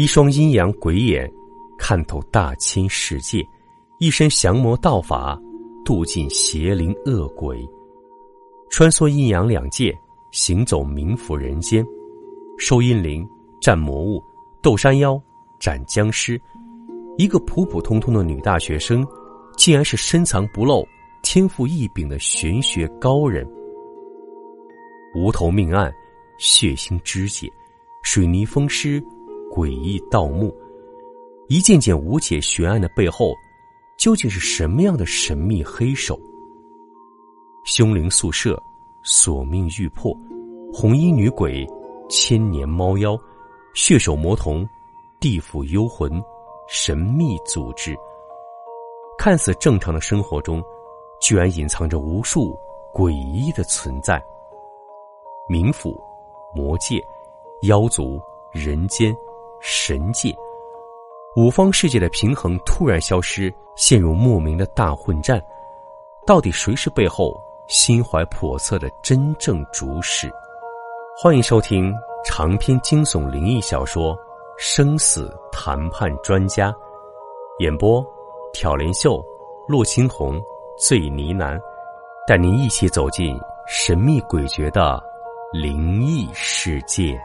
一双阴阳鬼眼，看透大千世界；一身降魔道法，渡尽邪灵恶鬼。穿梭阴阳两界，行走冥府人间，收阴灵，战魔物，斗山妖，斩僵尸。一个普普通通的女大学生，竟然是深藏不露、天赋异禀的玄学高人。无头命案、血腥肢解、水泥封尸、诡异盗墓，一件件无解悬案的背后，究竟是什么样的神秘黑手？凶灵宿舍、索命玉魄、红衣女鬼、千年猫妖、血手魔童、地府幽魂、神秘组织，看似正常的生活中，居然隐藏着无数诡异的存在。冥府、魔界、妖族、人间、神界，五方世界的平衡突然消失，陷入莫名的大混战。到底谁是背后心怀叵测的真正主使？欢迎收听长篇惊悚灵异小说《生死谈判专家》，演播：挑帘秀、洛青红、醉呢喃，带您一起走进神秘诡谲的。灵异世界。